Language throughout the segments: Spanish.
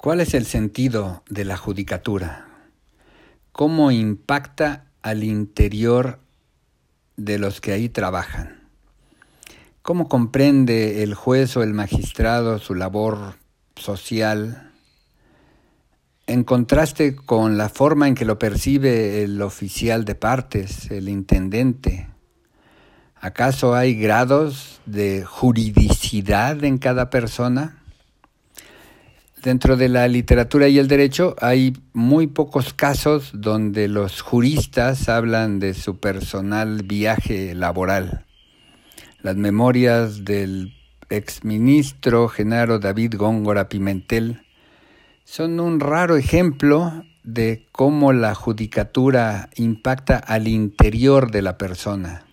¿Cuál es el sentido de la judicatura? ¿Cómo impacta al interior de los que ahí trabajan? ¿Cómo comprende el juez o el magistrado su labor social en contraste con la forma en que lo percibe el oficial de partes, el intendente? ¿Acaso hay grados de juridicidad en cada persona? Dentro de la literatura y el derecho hay muy pocos casos donde los juristas hablan de su personal viaje laboral. Las memorias del exministro Genaro David Góngora Pimentel son un raro ejemplo de cómo la judicatura impacta al interior de la persona.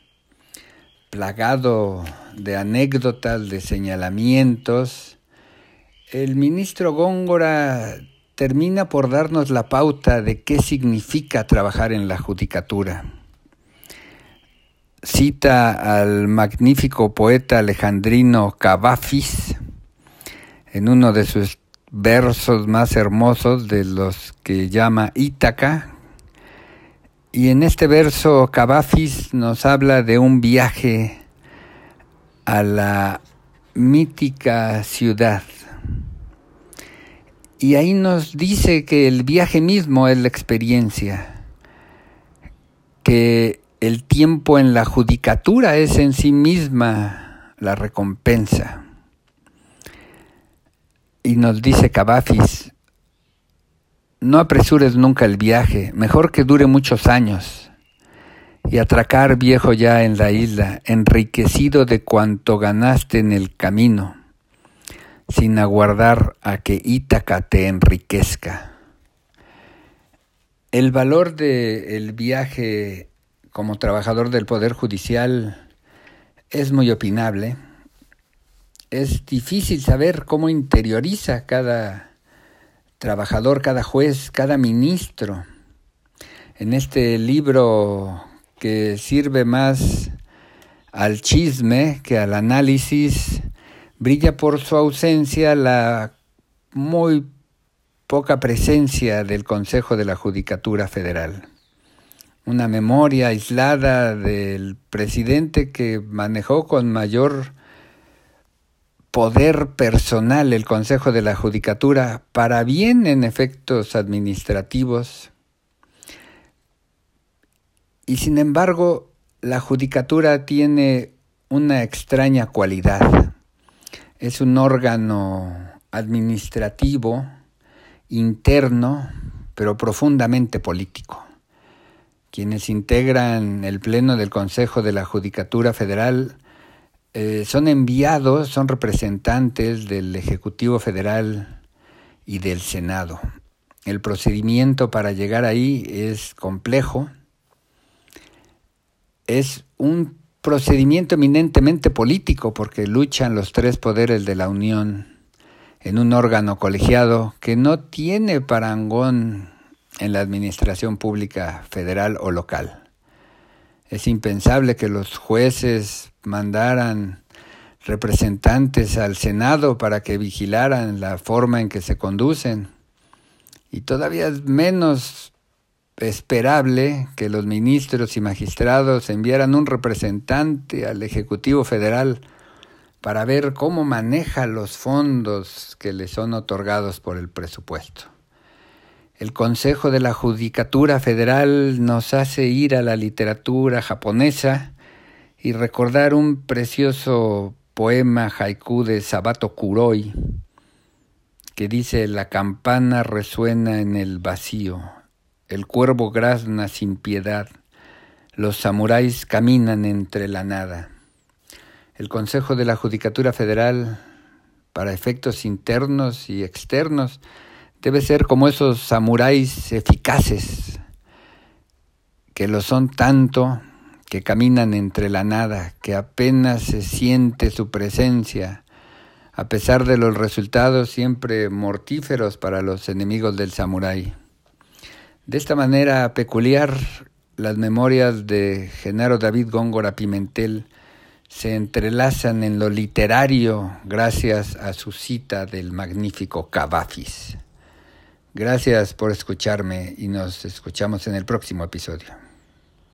Plagado de anécdotas, de señalamientos, el ministro Góngora termina por darnos la pauta de qué significa trabajar en la judicatura. Cita al magnífico poeta alejandrino Cavafis en uno de sus versos más hermosos de los que llama Ítaca. Y en este verso Cavafis nos habla de un viaje a la mítica ciudad y ahí nos dice que el viaje mismo es la experiencia, que el tiempo en la judicatura es en sí misma la recompensa. Y nos dice Cavafis, no apresures nunca el viaje, mejor que dure muchos años, y atracar viejo ya en la isla, enriquecido de cuanto ganaste en el camino sin aguardar a que Ítaca te enriquezca. El valor del viaje como trabajador del Poder Judicial es muy opinable. Es difícil saber cómo interioriza cada trabajador, cada juez, cada ministro. En este libro que sirve más al chisme que al análisis, brilla por su ausencia la muy poca presencia del Consejo de la Judicatura Federal. Una memoria aislada del presidente que manejó con mayor poder personal el Consejo de la Judicatura para bien en efectos administrativos. Y sin embargo, la Judicatura tiene una extraña cualidad es un órgano administrativo interno, pero profundamente político. Quienes integran el Pleno del Consejo de la Judicatura Federal eh, son enviados, son representantes del Ejecutivo Federal y del Senado. El procedimiento para llegar ahí es complejo. Es un procedimiento eminentemente político porque luchan los tres poderes de la Unión en un órgano colegiado que no tiene parangón en la administración pública federal o local. Es impensable que los jueces mandaran representantes al Senado para que vigilaran la forma en que se conducen y todavía menos esperable que los ministros y magistrados enviaran un representante al Ejecutivo Federal para ver cómo maneja los fondos que le son otorgados por el presupuesto. El Consejo de la Judicatura Federal nos hace ir a la literatura japonesa y recordar un precioso poema haiku de Sabato Kuroi que dice la campana resuena en el vacío, el cuervo grazna sin piedad, los samuráis caminan entre la nada. El Consejo de la Judicatura Federal, para efectos internos y externos, debe ser como esos samuráis eficaces, que lo son tanto que caminan entre la nada, que apenas se siente su presencia, a pesar de los resultados siempre mortíferos para los enemigos del samurái. De esta manera peculiar, las memorias de Genaro David Góngora Pimentel se entrelazan en lo literario gracias a su cita del magnífico Cavafis. Gracias por escucharme y nos escuchamos en el próximo episodio.